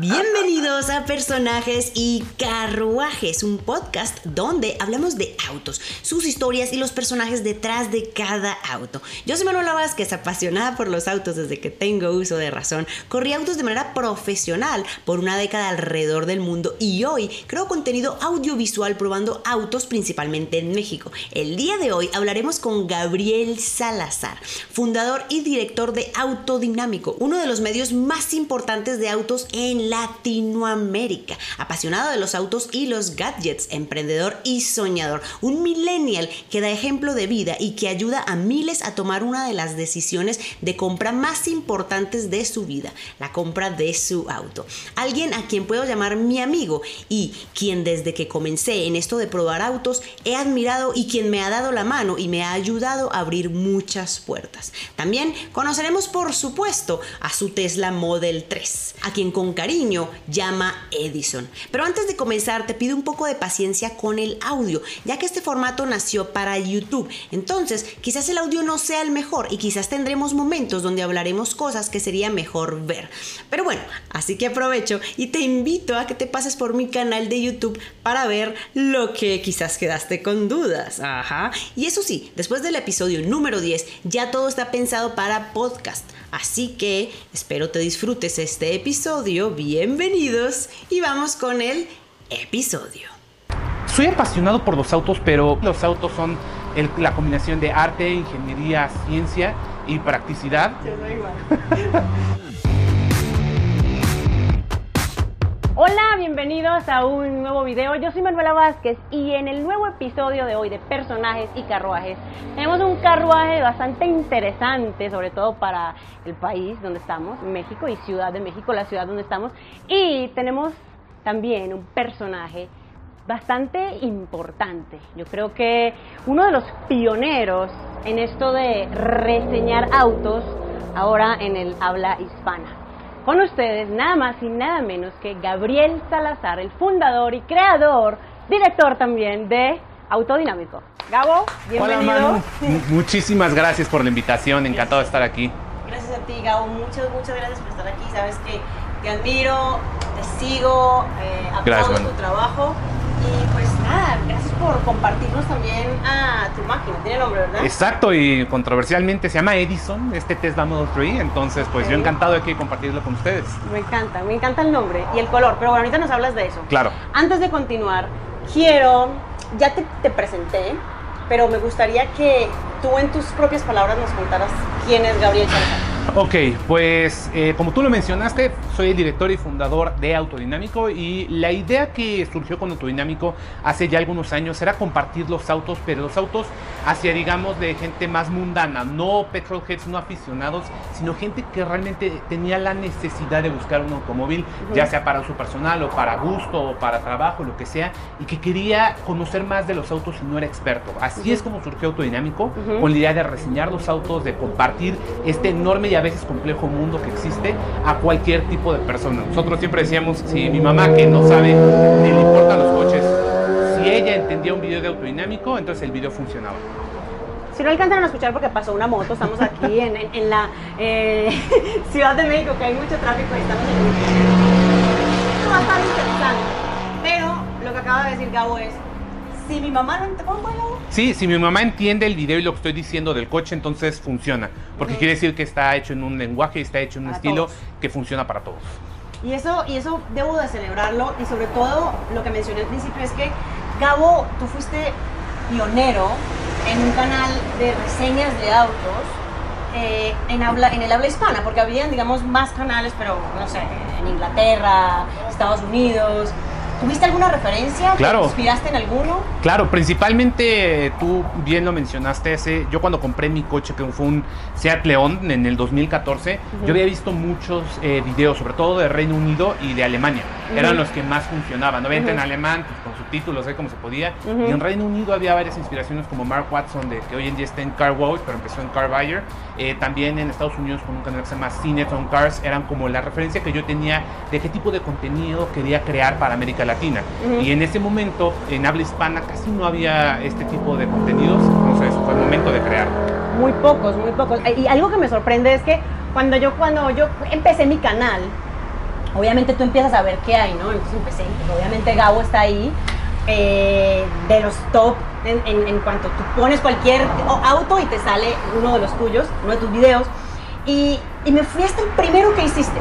Bienvenidos a Personajes y Carruajes, un podcast donde hablamos de autos, sus historias y los personajes detrás de cada auto. Yo soy Manuela Vázquez, apasionada por los autos desde que tengo uso de razón. Corrí autos de manera profesional por una década alrededor del mundo y hoy creo contenido audiovisual probando autos principalmente en México. El día de hoy hablaremos con Gabriel Salazar, fundador y director de Autodinámico, uno de los medios más importantes de autos en Latinoamérica. Apasionado de los autos y los gadgets, emprendedor y soñador. Un millennial que da ejemplo de vida y que ayuda a miles a tomar una de las decisiones de compra más importantes de su vida, la compra de su auto. Alguien a quien puedo llamar mi amigo y quien desde que comencé en esto de probar autos he admirado y quien me ha dado la mano y me ha ayudado a abrir muchas puertas. También conoceremos por supuesto a su Tesla Model 3, a quien con cariño llama Edison. Pero antes de comenzar te pido un poco de paciencia con el audio, ya que este formato nació para YouTube. Entonces quizás el audio no sea el mejor y quizás tendremos momentos donde hablaremos cosas que sería mejor ver. Pero bueno, así que aprovecho y te invito a que te pases por mi canal de YouTube para ver lo que quizás quedaste con dudas. Ajá. Y eso sí, después del episodio número 10 ya todo está pensado para podcast. Así que espero te disfrutes este episodio. Bienvenidos y vamos con el episodio. Soy apasionado por los autos, pero los autos son la combinación de arte, ingeniería, ciencia y practicidad. Hola, bienvenidos a un nuevo video. Yo soy Manuela Vázquez y en el nuevo episodio de hoy de personajes y carruajes tenemos un carruaje bastante interesante, sobre todo para el país donde estamos, México y Ciudad de México, la ciudad donde estamos. Y tenemos también un personaje bastante importante. Yo creo que uno de los pioneros en esto de reseñar autos ahora en el habla hispana. Con ustedes, nada más y nada menos que Gabriel Salazar, el fundador y creador, director también de Autodinámico. Gabo, bienvenido. Hola Manu, muchísimas gracias por la invitación, encantado de estar aquí. Gracias a ti, Gabo, muchas, muchas gracias por estar aquí. Sabes que te admiro, te sigo, eh, aplaudo tu trabajo gracias por compartirnos también a tu máquina. Tiene nombre, ¿verdad? Exacto, y controversialmente se llama Edison, este Tesla Model 3. Entonces, pues yo encantado de aquí compartirlo con ustedes. Me encanta, me encanta el nombre y el color. Pero bueno, ahorita nos hablas de eso. Claro. Antes de continuar, quiero. Ya te, te presenté, pero me gustaría que tú en tus propias palabras nos contaras quién es Gabriel Salazar. Ok, pues eh, como tú lo mencionaste, soy el director y fundador de Autodinámico y la idea que surgió con Autodinámico hace ya algunos años era compartir los autos, pero los autos hacia, digamos, de gente más mundana, no petrolheads, no aficionados, sino gente que realmente tenía la necesidad de buscar un automóvil, ya sea para uso personal o para gusto o para trabajo, lo que sea, y que quería conocer más de los autos y no era experto. Así es como surgió Autodinámico, con la idea de reseñar los autos, de compartir este enorme y a veces complejo mundo que existe a cualquier tipo de persona. Nosotros siempre decíamos, si mi mamá que no sabe ni le importan los coches, si ella entendía un video de autodinámico, entonces el video funcionaba. Si no alcanzan a escuchar porque pasó una moto, estamos aquí en, en, la eh, Ciudad de México, que hay mucho tráfico y estamos en el... Esto va a estar interesante. Pero lo que acaba de decir Gabo es, si mi mamá no entiende, Sí, si mi mamá entiende el video y lo que estoy diciendo del coche, entonces funciona. Porque quiere decir que está hecho en un lenguaje y está hecho en un estilo que funciona para todos. Y eso, y eso debo de celebrarlo. Y sobre todo, lo que mencioné al principio es que, Gabo, tú fuiste pionero en un canal de reseñas de autos eh, en, habla, en el habla hispana, porque habían, digamos, más canales, pero no sé, en Inglaterra, Estados Unidos, ¿Tuviste alguna referencia? Claro. ¿Te inspiraste en alguno? Claro, principalmente tú bien lo mencionaste, ese, yo cuando compré mi coche, que fue un Seat León en el 2014, yo había visto muchos eh, videos, sobre todo de Reino Unido y de Alemania. Eran los que más funcionaban. Obviamente en alemán, pues, con subtítulos, ahí como se podía. Y en Reino Unido había varias inspiraciones como Mark Watson, de, que hoy en día está en Car Wow, pero empezó en Car Buyer. Eh, también en Estados Unidos con un canal que se llama Cine on Cars, eran como la referencia que yo tenía de qué tipo de contenido quería crear para América Latina. Y en ese momento, en habla hispana, casi no había este tipo de contenidos. Entonces fue el momento de crear. Muy pocos, muy pocos. Y algo que me sorprende es que cuando yo, cuando yo empecé mi canal, obviamente tú empiezas a ver qué hay, ¿no? Entonces empecé, pues, obviamente Gabo está ahí, eh, de los top en, en- en cuanto tú pones cualquier auto y te sale uno de los tuyos, uno de tus videos. Y, y me fui hasta el primero que hiciste.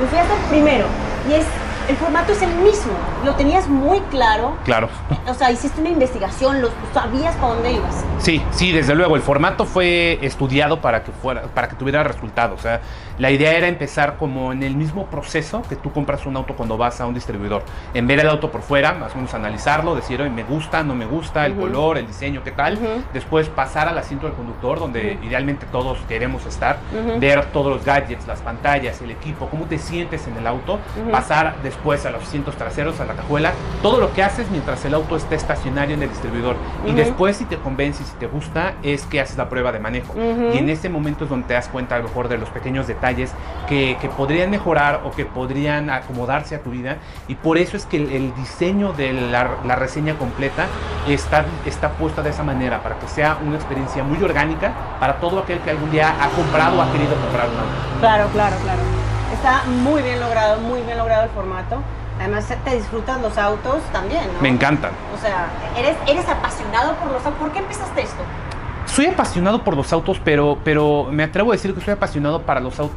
Me fui hasta el primero. Y es, el formato es el mismo. Lo tenías muy claro. Claro. O sea, hiciste una investigación, lo, sabías para dónde ibas. Sí, sí, desde luego. El formato fue estudiado para que fuera, para que tuviera resultados. O sea, la idea era empezar como en el mismo proceso que tú compras un auto cuando vas a un distribuidor. En ver el auto por fuera, más o menos analizarlo, decir, "Oye, me gusta, no me gusta, el color, el diseño, qué tal. Después pasar al asiento del conductor, donde idealmente todos queremos estar. Ver todos los gadgets, las pantallas, el equipo, cómo te sientes en el auto. Pasar después a los asientos traseros, a la cajuela. Todo lo que haces mientras el auto esté estacionario en el distribuidor. Y después, si te convence y si te gusta, es que haces la prueba de manejo. Y en ese momento es donde te das cuenta a lo mejor de los pequeños detalles que, que podrían mejorar o que podrían acomodarse a tu vida. Y por eso es que el, el diseño de la, la reseña completa está, está puesta de esa manera, para que sea una experiencia muy orgánica para todo aquel que algún día ha comprado o ha querido comprar un auto. Claro, claro, claro. Está muy bien logrado, muy bien logrado el formato. Además, te disfrutas los autos también, ¿no? Me encantan. O sea, eres, eres apasionado por los autos. ¿Por qué empezaste esto? Soy apasionado por los autos, pero, pero me atrevo a decir que soy apasionado para los autos,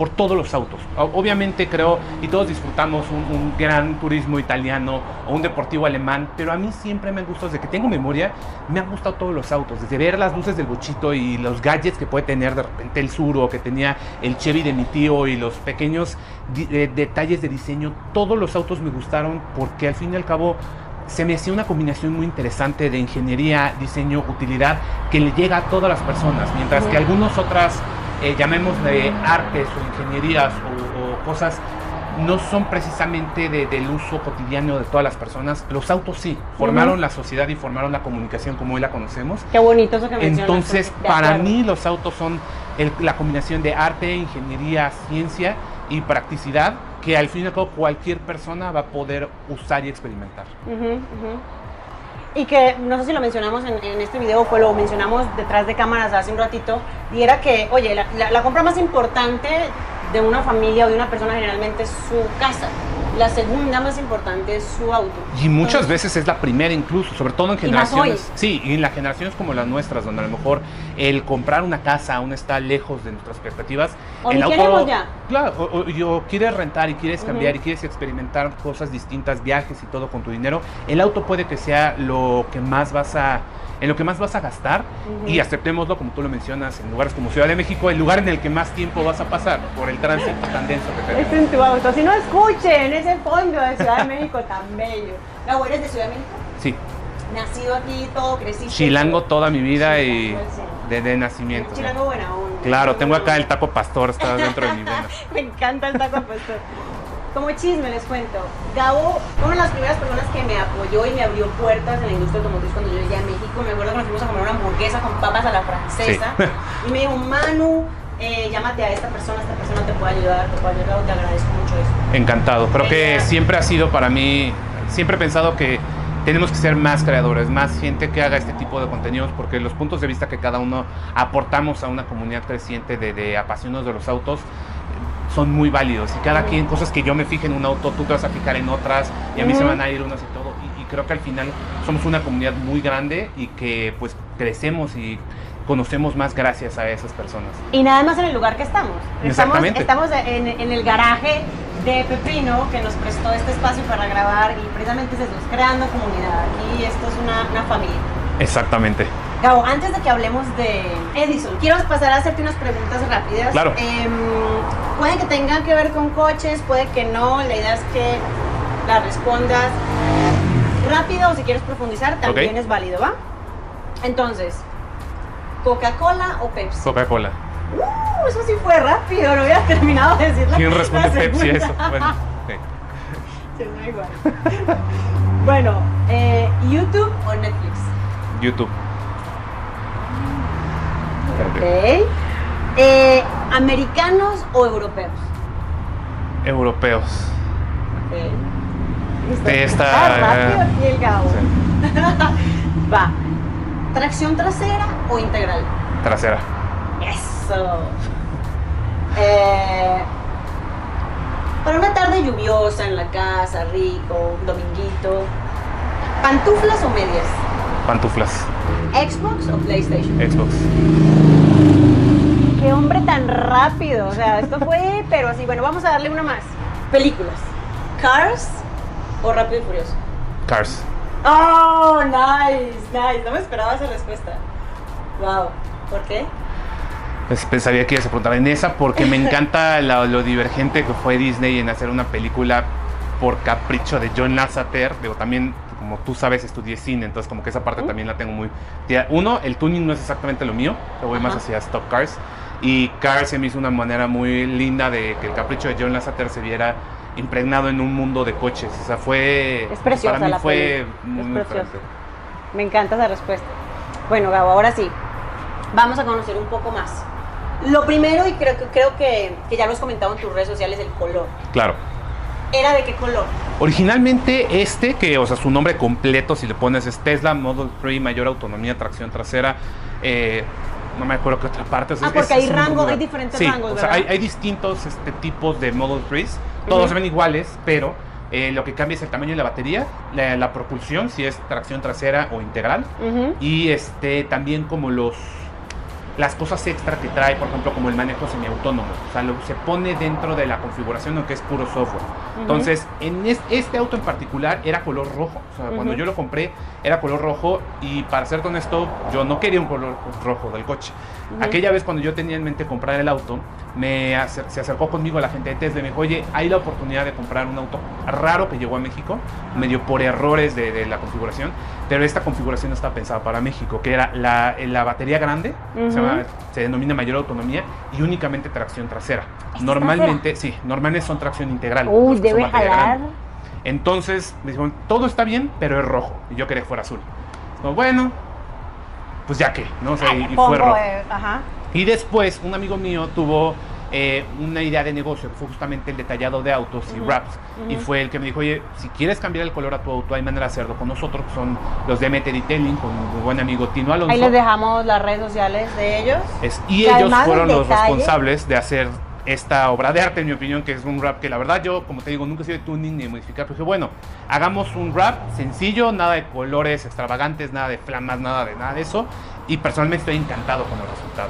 por todos los autos. Obviamente creo, y todos disfrutamos un, un gran turismo italiano o un deportivo alemán, pero a mí siempre me han gustado, desde que tengo memoria, me han gustado todos los autos, desde ver las luces del bochito y los gadgets que puede tener de repente el Suro, que tenía el Chevy de mi tío y los pequeños eh, detalles de diseño, todos los autos me gustaron porque al fin y al cabo se me hacía una combinación muy interesante de ingeniería, diseño, utilidad que le llega a todas las personas, mientras que algunas otras, eh, llamémosle artes o ingenierías o, o cosas, no son precisamente de- del uso cotidiano de todas las personas. Los autos sí, formaron la sociedad y formaron la comunicación como hoy la conocemos. Qué bonito eso que mencionas. Entonces, para mí los autos son el- la combinación de arte, ingeniería, ciencia y practicidad que al fin y al cabo cualquier persona va a poder usar y experimentar. Y que no sé si lo mencionamos en, este video, pues lo mencionamos detrás de cámaras hace un ratito, y era que, oye, la compra más importante de una familia o de una persona generalmente es su casa. La segunda más importante es su auto. Y muchas Entonces, veces es la primera incluso, sobre todo en generaciones. Sí, y en las generaciones como las nuestras, donde a lo mejor el comprar una casa aún está lejos de nuestras expectativas. O el queremos ya. Claro, o, o- o quieres rentar y quieres cambiar Ujú. y quieres experimentar cosas distintas, viajes y todo con tu dinero. El auto puede que sea lo que más vas a en lo que más vas a gastar Ujú. y aceptémoslo como tú lo mencionas en lugares como Ciudad de México, el lugar en el que más tiempo vas a pasar por el tránsito tan denso que Es tenemos. en tu auto. Si no escuchen ese fondo de Ciudad de México tan bello. Gabo, ¿eres de Ciudad de México? Sí, Nacido aquí, todo creciste. chilango toda mi vida y sí. desde nacimiento. Chilango buena onda. Claro, tengo acá el taco pastor, está dentro de mi vena. Me encanta el taco pastor. Como chisme les cuento, Gabo fue una de las primeras personas que me apoyó y me abrió puertas en la industria automotriz cuando yo llegué a México. Me acuerdo que nos fuimos a comer una hamburguesa con papas a la francesa. Sí. Y me dijo, Manu, eh, llámate a esta persona, esta persona te puede ayudar, te puede ayudar, te agradezco mucho eso. Encantado. Creo que siempre ha sido para mí, siempre he pensado que tenemos que ser más creadores, más gente que haga este tipo de contenidos, porque los puntos de vista que cada uno aportamos a una comunidad creciente de, de apasionados de los autos eh, son muy válidos. Y cada quien, cosas que yo me fije en un auto, tú te vas a fijar en otras, y a mí se van a ir unas y todo. Y, y creo que al final somos una comunidad muy grande y que pues crecemos y conocemos más gracias a esas personas. Y nada más en el lugar que estamos. Estamos, Exactamente. estamos en, en el garaje de Pepino que nos prestó este espacio para grabar y precisamente es eso, es creando comunidad. Aquí esto es una, una familia. Exactamente. Gabo, antes de que hablemos de Edison, quiero pasar a hacerte unas preguntas rápidas. Claro. Puede que tengan que ver con coches, puede que no. La idea es que las respondas rápido o si quieres profundizar también es válido, ¿va? Entonces, ¿Coca-Cola o Pepsi? Coca-Cola. Uh, eso sí fue rápido, no hubiera terminado de decir la ¿Quién responde la Pepsi a eso? Bueno, sí. Igual. bueno, eh, ¿YouTube o Netflix? YouTube. Ok. Eh, ¿Americanos o europeos? Europeos. Ok. Listo. Está- Ah, rápido aquí el Gabo. Sí. Va. ¿Tracción trasera o integral? Trasera. Eso. Eh, Para una tarde lluviosa en la casa, rico, un dominguito. ¿Pantuflas o medias? Pantuflas. ¿Xbox o PlayStation? Xbox. Qué hombre tan rápido. O sea, esto fue, pero así. Bueno, vamos a darle una más. Películas. ¿Cars o Rápido y Furioso? Cars. Oh, nice, nice. No me esperaba esa respuesta. Wow. ¿Por qué? Pues pensaría que ibas a preguntar en esa porque me encanta la- lo divergente que fue Disney en hacer una película por capricho de John Lasseter. Digo, también, como tú sabes, estudié cine, entonces como que esa parte también la tengo muy... Uno, el tuning no es exactamente lo mío, yo voy más hacia Stop Cars. Y Cars se me hizo una manera muy linda de que el capricho de John Lasseter se viera impregnado en un mundo de coches. O sea, fue... Es preciosa Para mí la fue muy, Es muy. Me encanta esa respuesta. Bueno, Gabo, ahora sí. Vamos a conocer un poco más. Lo primero, y creo que, creo que, que ya lo has comentado en tus redes sociales, el color. Claro. ¿Era de qué color? Originalmente este, que o sea, su nombre completo, si le pones es Tesla Model 3, mayor autonomía, tracción trasera, eh, no me acuerdo qué otra parte. o sea, Ah, porque hay rango, hay diferentes Sí, rangos, o sea, ¿verdad? hay, hay distintos este, tipos de Model 3, todos se ven iguales, pero eh, lo que cambia es el tamaño de la batería, la, la propulsión, si es tracción trasera o integral, y este también como los las cosas extra que trae, por ejemplo, como el manejo semiautónomo. O sea, lo, se pone dentro de la configuración, aunque es puro software. Entonces, en es- este auto en particular era color rojo. O sea, cuando Ujú. yo lo compré era color rojo y para ser honesto, yo no quería un color rojo del coche. Ujú. Aquella vez cuando yo tenía en mente comprar el auto, me acer- se acercó conmigo la gente de Tesla y me dijo, oye, hay la oportunidad de comprar un auto raro que llegó a México, medio por errores de, de la configuración, pero esta configuración no está pensada para México, que era la, la batería grande, se, Ujú. Llama- se denomina mayor autonomía y únicamente tracción trasera. Normalmente, sí, normalmente son tracción integral. Uy, debe jalar. grande. Entonces me dijeron, todo está bien, pero es rojo. Y yo quería que fuera azul. No, bueno, pues ya que, ¿no? O sea, y, y Pongo, fue rojo. eh, ajá. Y después un amigo mío tuvo eh, una idea de negocio que fue justamente el detallado de autos y Ujú, wraps. Y fue el que me dijo, oye, si quieres cambiar el color a tu auto, hay manera de hacerlo con nosotros, que son los de MT Detailing, con mi buen amigo Tino Alonso. Ahí les dejamos las redes sociales de ellos. Es- y ellos fueron los responsables de hacer esta obra de arte, en mi opinión, que es un rap que la verdad yo, como te digo, nunca he sido de tuning ni de modificar, pero dije, bueno, hagamos un rap sencillo, nada de colores extravagantes, nada de flamas, nada de nada de eso, y personalmente estoy encantado con el resultado.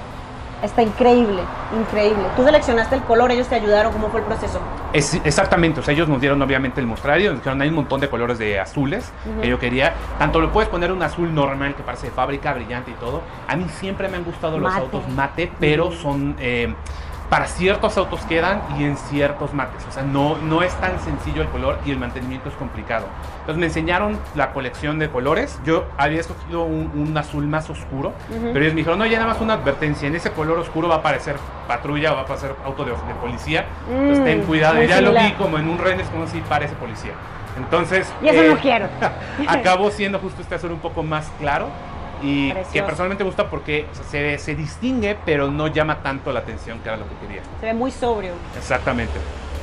Está increíble, increíble. Tú seleccionaste el color, ellos te ayudaron, ¿cómo fue el proceso? Es, exactamente, o sea, ellos nos dieron obviamente el mostrario, nos dijeron, hay un montón de colores de azules que yo quería, tanto lo puedes poner un azul normal que parece de fábrica, brillante y todo, a mí siempre me han gustado los autos mate, pero son, eh, para ciertos autos quedan y en ciertos mates, o sea, no, no es tan sencillo el color y el mantenimiento es complicado. Entonces me enseñaron la colección de colores, yo había escogido un, un azul más oscuro, Ujú. pero ellos me dijeron, no, ya nada más una advertencia, en ese color oscuro va a aparecer patrulla o va a aparecer auto de, de policía, entonces Mm, ten cuidado, y ya lo vi como en un Rennes como si parece policía. Entonces, Y eso eh, no quiero. acabó siendo justo este azul un poco más claro y que personalmente me gusta porque o sea, se, se distingue, pero no llama tanto la atención que era lo que quería. Se ve muy sobrio. Exactamente.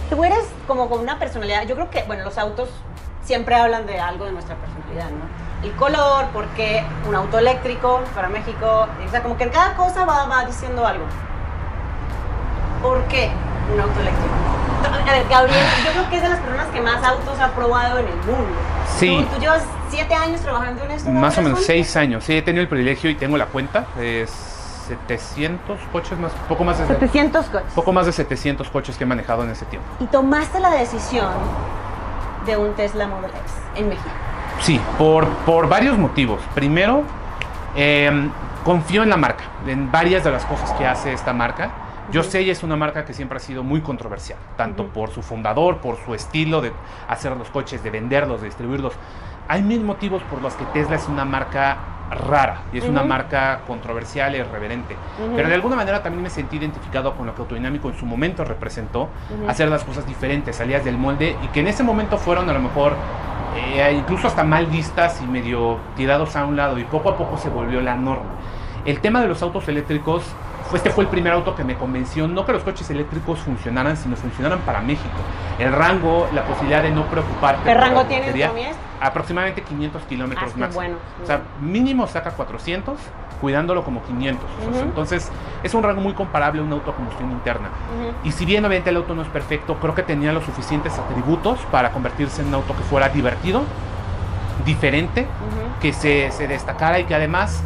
Tú eres como con una personalidad, yo creo que, bueno, los autos siempre hablan de algo de nuestra personalidad, ¿no? El color, por qué un auto eléctrico para México, o sea, como que en cada cosa va, va diciendo algo. ¿Por qué un auto eléctrico? A ver, Gabriel, yo creo que es de las personas que más autos ha probado en el mundo. Sí. Tú, tú llevas siete años trabajando en esto. Más o ¿no? menos seis años. Sí, he tenido el privilegio y tengo la cuenta. Es 700 coches más, poco más de 700 coches. poco más de 700 coches que he manejado en ese tiempo. Y tomaste la decisión de un Tesla Model X en México. Sí, por, por varios motivos. Primero, eh, confío en la marca, en varias de las cosas que hace esta marca. Yo sé, ella es una marca que siempre ha sido muy controversial, tanto por su fundador, por su estilo de hacer los coches, de venderlos, de distribuirlos. Hay mil motivos por los que Tesla es una marca rara y es una marca controversial e irreverente. Pero de alguna manera también me sentí identificado con lo que Autodinámico en su momento representó, hacer las cosas diferentes, salidas del molde y que en ese momento fueron a lo mejor eh, incluso hasta mal vistas y medio tirados a un lado y poco a poco se volvió la norma. El tema de los autos eléctricos, este fue el primer auto que me convenció, no que los coches eléctricos funcionaran, sino funcionaran para México. El rango, la posibilidad de no preocuparte. ¿Qué rango tiene autonomía? Aproximadamente 500 kilómetros Ah, máximo. bueno. O sea, mínimo saca 400 cuidándolo como 500. Ujú. Entonces es un rango muy comparable a un auto a combustión interna. Y si bien obviamente el auto no es perfecto, creo que tenía los suficientes atributos para convertirse en un auto que fuera divertido, diferente, que se, se destacara y que además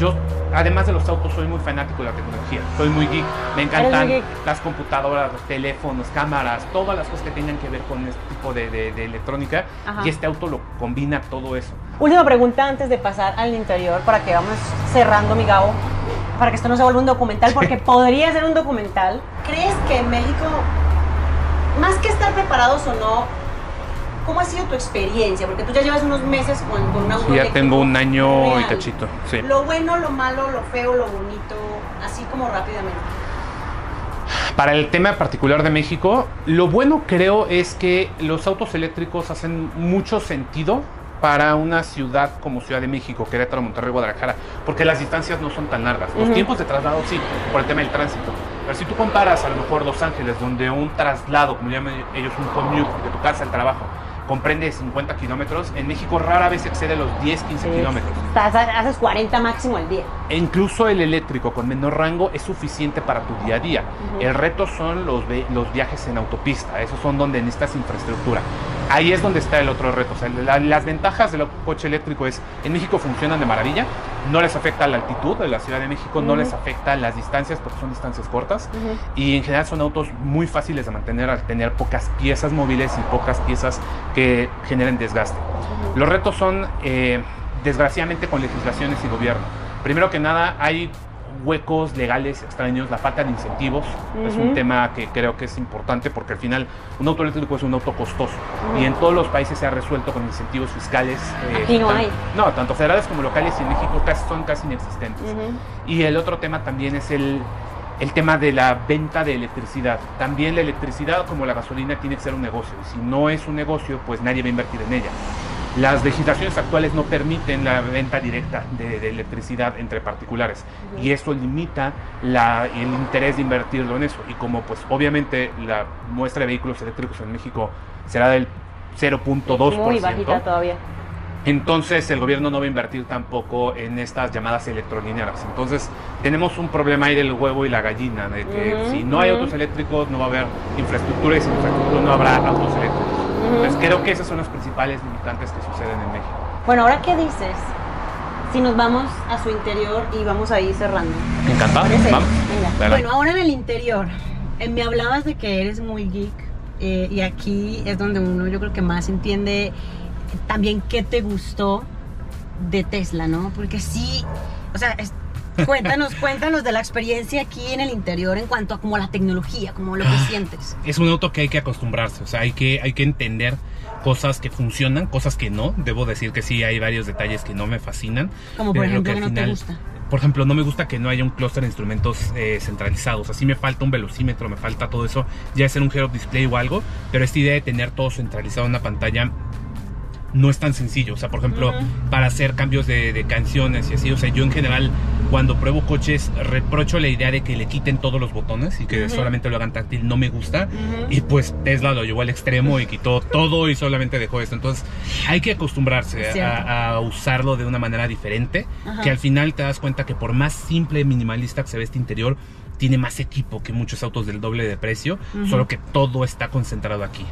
yo, además de los autos, soy muy fanático de la tecnología. Soy muy geek. Me encantan geek. las computadoras, los teléfonos, cámaras, todas las cosas que tengan que ver con este tipo de, de- de electrónica. Ajá. Y este auto lo combina todo eso. Última pregunta antes de pasar al interior para que vamos cerrando, mi Gabo, para que esto no se vuelva un documental, porque podría ser un documental. ¿Crees que en México, más que estar preparados o no, cómo ha sido tu experiencia? Porque tú ya llevas unos meses con, con un auto Sí, ya tengo un año y cachito. Sí. Lo bueno, lo malo, lo feo, lo bonito, así como rápidamente. Para el tema particular de México, lo bueno creo es que los autos eléctricos hacen mucho sentido para una ciudad como Ciudad de México, Querétaro, Monterrey, Guadalajara, porque las distancias no son tan largas. Los tiempos de traslado sí, por el tema del tránsito. Pero si tú comparas a lo mejor Los Ángeles, donde un traslado, como llaman ellos, un commute de tu casa al trabajo, comprende 50 kilómetros, en México rara vez excede los 10, 15 kilómetros. Haces 40 máximo al día. E incluso el eléctrico con menor rango es suficiente para tu día a día. El reto son los, los viajes en autopista, esos son donde necesitas infraestructura. Ahí es donde está el otro reto. O sea, la- las ventajas del coche eléctrico es, en México funcionan de maravilla, no les afecta la altitud de la Ciudad de México, no les afecta las distancias porque son distancias cortas y en general son autos muy fáciles de mantener al tener pocas piezas móviles y pocas piezas que generen desgaste. Los retos son, eh, desgraciadamente, con legislaciones y gobierno. Primero que nada, hay huecos legales extraños, la falta de incentivos es un tema que creo que es importante porque al final un auto eléctrico es un auto costoso y en todos los países se ha resuelto con incentivos fiscales. eh, Aquí no tan- hay. No, tanto federales como locales y en México casi, son casi inexistentes. Y el otro tema también es el, el tema de la venta de electricidad. También la electricidad, como la gasolina, tiene que ser un negocio. Y si no es un negocio, pues nadie va a invertir en ella. Las legislaciones actuales no permiten la venta directa de, de electricidad entre particulares y eso limita la- el interés de invertirlo en eso. Y como pues obviamente la muestra de vehículos eléctricos en México será del 0.2%, Muy bajita todavía. entonces el gobierno no va a invertir tampoco en estas llamadas electrolinearas. Entonces tenemos un problema ahí del huevo y la gallina, de que si no hay autos eléctricos no va a haber infraestructura y sin infraestructura no habrá autos eléctricos. Entonces creo que esas son las principales limitantes que suceden en México. Bueno, ahora qué dices si nos vamos a su interior y vamos ahí cerrando. Encantado. Vamos. Bueno, ahora en el interior, eh, me hablabas de que eres muy geek eh, y aquí es donde uno yo creo que más entiende también qué te gustó de Tesla, ¿no? Porque sí, o sea, es- cuéntanos, cuéntanos de la experiencia aquí en el interior en cuanto a como la tecnología, como lo que Ah. sientes. es un auto que hay que acostumbrarse, o sea, hay que, hay que entender cosas que funcionan, cosas que no. Debo decir que sí, hay varios detalles que no me fascinan. Como por ejemplo que no te final- gusta. Por ejemplo, no me gusta que no haya un clúster de instrumentos eh, centralizados. Así me falta un velocímetro, me falta todo eso. Ya ser un head-up display o algo. Pero esta idea de tener todo centralizado en una pantalla no es tan sencillo. O sea, por ejemplo, Ujú. para hacer cambios de, de canciones y así. O sea, yo en general, cuando pruebo coches, reprocho la idea de que le quiten todos los botones y que Ujú. solamente lo hagan táctil. No me gusta. Ujú. Y pues Tesla lo llevó al extremo y quitó todo y solamente dejó esto. Entonces hay que acostumbrarse a, a usarlo de una manera diferente. Ajá. Que al final te das cuenta que por más simple y minimalista que se ve este interior, tiene más equipo que muchos autos del doble de precio. Solo que todo está concentrado aquí.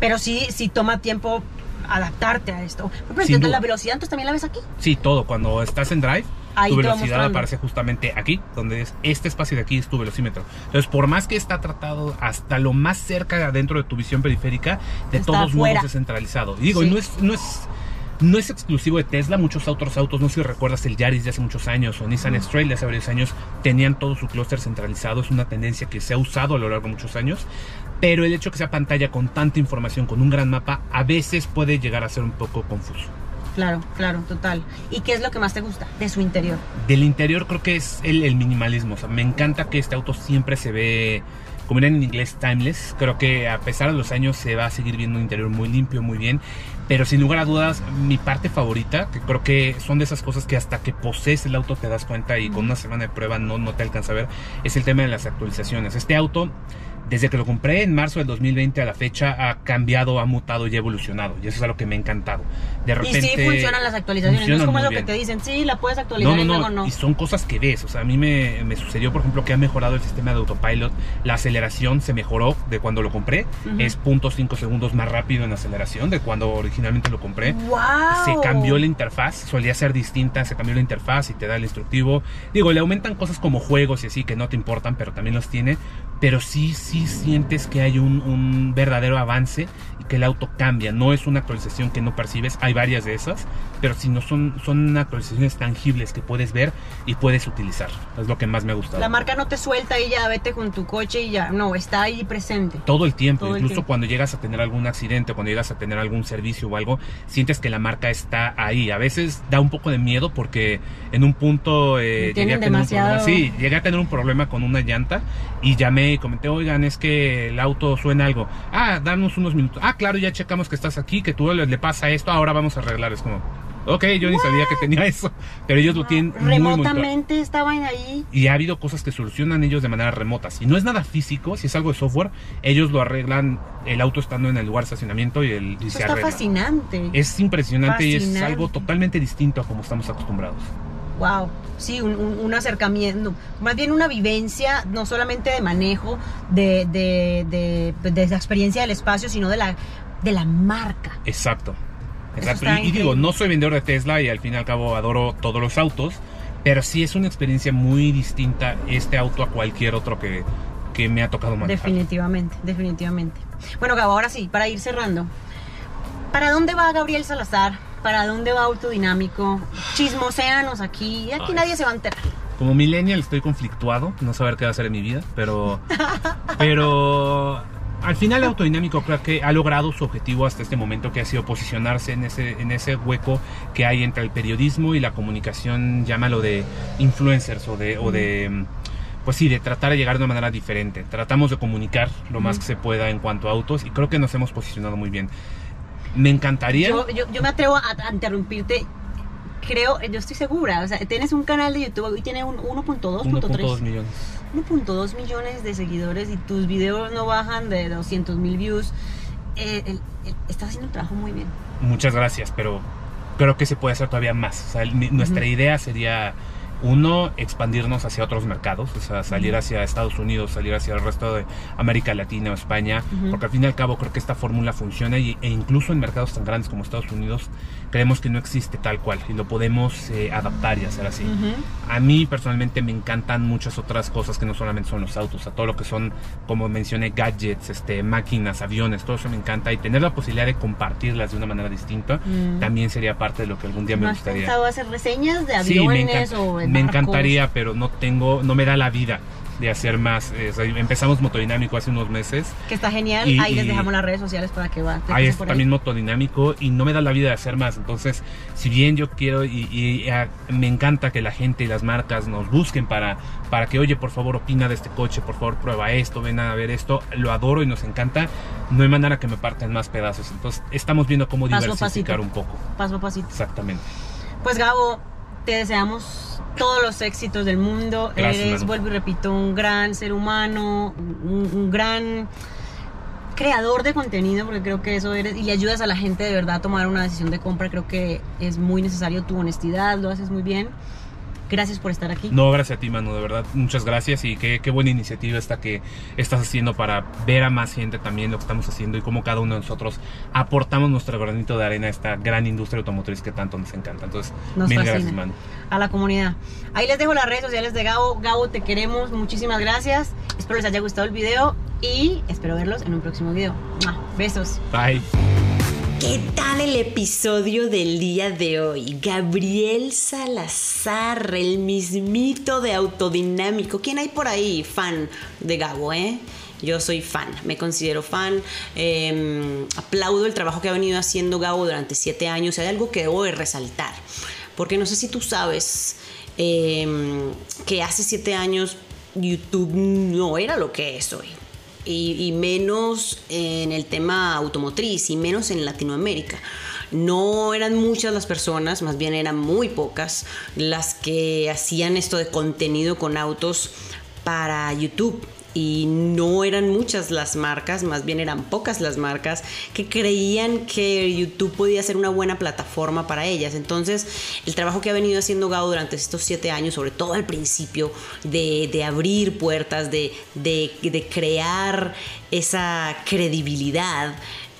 Pero sí, sí toma tiempo adaptarte a esto. Sin entonces, la velocidad entonces también la ves aquí. Sí, todo. Cuando estás en drive, Ahí tu velocidad aparece justamente aquí, donde es este espacio de aquí es tu velocímetro. Entonces, por más que está tratado hasta lo más cerca adentro de tu visión periférica, de Está todos modos es centralizado. Y digo, Sí. no es, no es no es exclusivo de Tesla, muchos otros autos, no sé si recuerdas el Yaris de hace muchos años o Nissan X-Trail de hace varios años, tenían todo su clúster centralizado, es una tendencia que se ha usado a lo largo de muchos años, pero el hecho que sea pantalla con tanta información, con un gran mapa, a veces puede llegar a ser un poco confuso. Claro, claro, total. ¿Y qué es lo que más te gusta de su interior? Del interior creo que es el, el minimalismo. O sea, me encanta que este auto siempre se ve, como dirían en inglés, timeless. Creo que a pesar de los años se va a seguir viendo un interior muy limpio, muy bien. Pero sin lugar a dudas, mi parte favorita, que creo que son de esas cosas que hasta que posees el auto te das cuenta y con una semana de prueba no, no te alcanza a ver, es el tema de las actualizaciones. Este auto desde que lo compré en marzo del 2020 a la fecha ha cambiado, ha mutado y ha evolucionado. Y eso es algo que me ha encantado. De repente, y sí funcionan las actualizaciones. no es como lo que te dicen, sí, la puedes actualizar no, y no, luego no. Y son cosas que ves. O sea, a mí me, me, sucedió, por ejemplo, que ha mejorado el sistema de autopilot. La aceleración se mejoró de cuando lo compré. Es 0.5 segundos más rápido en aceleración de cuando originalmente lo compré. ¡Wow! Se cambió la interfaz. Solía ser distinta. Se cambió la interfaz y te da el instructivo. Digo, le aumentan cosas como juegos y así que no te importan, pero también los tiene. Pero sí, sí sientes que hay un, un verdadero avance y que el auto cambia. No es una actualización que no percibes. Hay varias de esas, pero si no son, son actualizaciones tangibles que puedes ver y puedes utilizar. Es lo que más me ha gustado. La marca no te suelta y ya vete con tu coche y ya. No, está ahí presente. Todo el tiempo. Todo Incluso el tiempo. cuando llegas a tener algún accidente, cuando llegas a tener algún servicio o algo, sientes que la marca está ahí. A veces da un poco de miedo porque en un punto eh, llegué a tener demasiado... un problema. Sí, llegué a tener un problema con una llanta y llamé y comenté, oigan, es que el auto suena algo. Ah, danos unos minutos. Ah, claro, ya checamos que estás aquí, que tú le, le pasa esto, ahora vamos a arreglar. Es como, ok, yo ni sabía que tenía eso, pero ellos lo tienen remotamente muy, muy estaban ahí. Y ha habido cosas que solucionan ellos de manera remota. Si no es nada físico, si es algo de software, ellos lo arreglan el auto estando en el lugar de estacionamiento y, el, y eso se está arregla. fascinante. Es impresionante fascinante. y es algo totalmente distinto a como estamos acostumbrados. Wow, sí, un, un, un, acercamiento, más bien una vivencia, no solamente de manejo, de, de, de, de la experiencia del espacio, sino de la, de la marca. Exacto. Exacto. Y, y, digo, no soy vendedor de Tesla y al fin y al cabo adoro todos los autos, pero sí es una experiencia muy distinta este auto a cualquier otro que, que me ha tocado manejar. Definitivamente, definitivamente. Bueno, Gabo, ahora sí, para ir cerrando. ¿Para dónde va Gabriel Salazar? ¿Para dónde va Autodinámico? Chismoseanos aquí. Aquí Ay. nadie se va a enterar. Como millennial estoy conflictuado, no saber qué va a hacer en mi vida, pero... pero al final Autodinámico creo que ha logrado su objetivo hasta este momento que ha sido posicionarse en ese, en ese hueco que hay entre el periodismo y la comunicación, llámalo de influencers o de... O de pues sí, de tratar de llegar de una manera diferente. Tratamos de comunicar lo más que se pueda en cuanto a autos y creo que nos hemos posicionado muy bien. Me encantaría... Yo, yo, yo me atrevo a, a, interrumpirte. Creo, yo estoy segura, o sea, tienes un canal de YouTube y tiene un 1.2, 1.2 millones. 1.2 millones de seguidores y tus videos no bajan de 200 mil views. Eh, el, el, estás haciendo un trabajo muy bien. Muchas gracias, pero creo que se puede hacer todavía más. O sea, el, nuestra uh -huh. idea sería uno, expandirnos hacia otros mercados, o sea, salir hacia Estados Unidos, salir hacia el resto de América Latina o España, uh -huh. porque al fin y al cabo creo que esta fórmula funciona y, e incluso en mercados tan grandes como Estados Unidos creemos que no existe tal cual y lo podemos eh, adaptar y hacer así. Uh -huh. A mí personalmente me encantan muchas otras cosas que no solamente son los autos, a todo lo que son, como mencioné, gadgets, este, máquinas, aviones, todo eso me encanta y tener la posibilidad de compartirlas de una manera distinta uh -huh. también sería parte de lo que algún día me ¿No gustaría. ¿Has pensado hacer reseñas de aviones sí, o me encantaría, pero no tengo, no me da la vida de hacer más. Eh, empezamos Motodinámico hace unos meses. Que está genial. Y, ahí les dejamos las redes sociales para que va. Ahí está también Motodinámico y no me da la vida de hacer más. Entonces, si bien yo quiero y, y a, me encanta que la gente y las marcas nos busquen para, para que, oye, por favor, opina de este coche, por favor, prueba esto, ven a ver esto. Lo adoro y nos encanta. No hay manera que me partan más pedazos. Entonces, estamos viendo cómo paso diversificar pasito. un poco. Paso a pasito. Exactamente. Pues, Gabo, te deseamos todos los éxitos del mundo. Gracias, Eres, vuelvo y repito, un gran ser humano, un, un, gran creador de contenido, porque creo que eso eres, y ayudas a la gente de verdad a tomar una decisión de compra. Creo que es muy necesario tu honestidad, lo haces muy bien. Gracias por estar aquí. No, gracias a ti, mano, de verdad. Muchas gracias y qué, qué, buena iniciativa esta que estás haciendo para ver a más gente también lo que estamos haciendo y cómo cada uno de nosotros aportamos nuestro granito de arena a esta gran industria automotriz que tanto nos encanta. Entonces, nos mil fascina. gracias, mano. A la comunidad. Ahí les dejo las redes sociales de Gabo. Gabo, te queremos. Muchísimas gracias. Espero les haya gustado el video y espero verlos en un próximo video. Besos. Bye. ¿Qué tal el episodio del día de hoy? Gabriel Salazar, el mismito de Autodinámico. ¿Quién hay por ahí? Fan de Gabo, ¿eh? Yo soy fan, me considero fan. Eh, aplaudo el trabajo que ha venido haciendo Gabo durante siete años. Hay algo que debo de resaltar, porque no sé si tú sabes eh, que hace siete años YouTube no era lo que es hoy y, menos en el tema automotriz y menos en Latinoamérica. No eran muchas las personas, más bien eran muy pocas las que hacían esto de contenido con autos para YouTube. Y no eran muchas las marcas, más bien eran pocas las marcas que creían que YouTube podía ser una buena plataforma para ellas. Entonces, el trabajo que ha venido haciendo Gao durante estos siete años, sobre todo al principio, de, abrir puertas, de, de, crear esa credibilidad,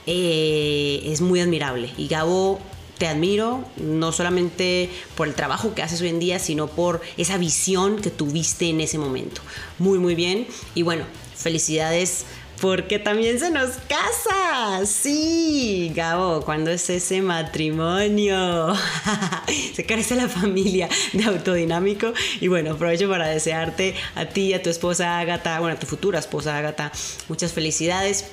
eh, es muy admirable. Y Gabo te admiro, no solamente por el trabajo que haces hoy en día, sino por esa visión que tuviste en ese momento. Muy, muy bien. Y bueno, felicidades porque también se nos casa. Sí, Gabo, ¿cuándo es ese matrimonio? se crece la familia de Autodinámico. Y bueno, aprovecho para desearte a ti a tu esposa Agatha, bueno, a tu futura esposa Agatha, muchas felicidades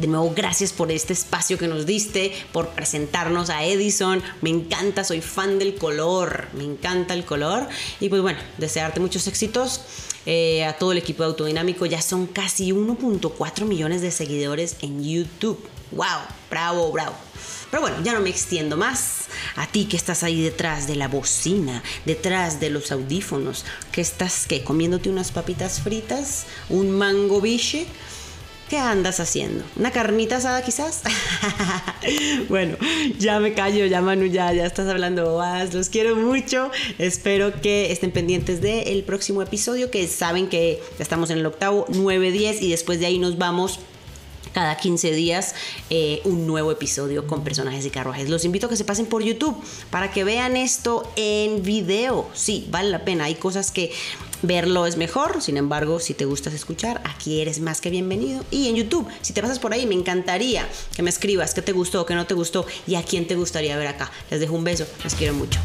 de nuevo, gracias por este espacio que nos diste, por presentarnos a Edison. Me encanta, soy fan del color, me encanta el color. Y pues bueno, desearte muchos éxitos eh, a todo el equipo de Autodinámico. Ya son casi 1.4 millones de seguidores en YouTube. ¡Wow! ¡Bravo, bravo! Pero bueno, ya no me extiendo más. A ti que estás ahí detrás de la bocina, detrás de los audífonos, que estás ¿qué? comiéndote unas papitas fritas, un mango biche ¿Qué andas haciendo? ¿Una carnita asada quizás? bueno, ya me callo, ya Manu, ya, ya estás hablando más. Los quiero mucho. Espero que estén pendientes del próximo episodio, que saben que ya estamos en el octavo, 9, 10 y después de ahí nos vamos cada 15 días eh, un nuevo episodio con personajes y carruajes. Los invito a que se pasen por YouTube para que vean esto en video. Sí, vale la pena. Hay cosas que verlo es mejor, sin embargo, si te gustas escuchar, aquí eres más que bienvenido. Y en YouTube, si te pasas por ahí, me encantaría que me escribas qué te gustó, qué no te gustó y a quién te gustaría ver acá. Les dejo un beso, los quiero mucho.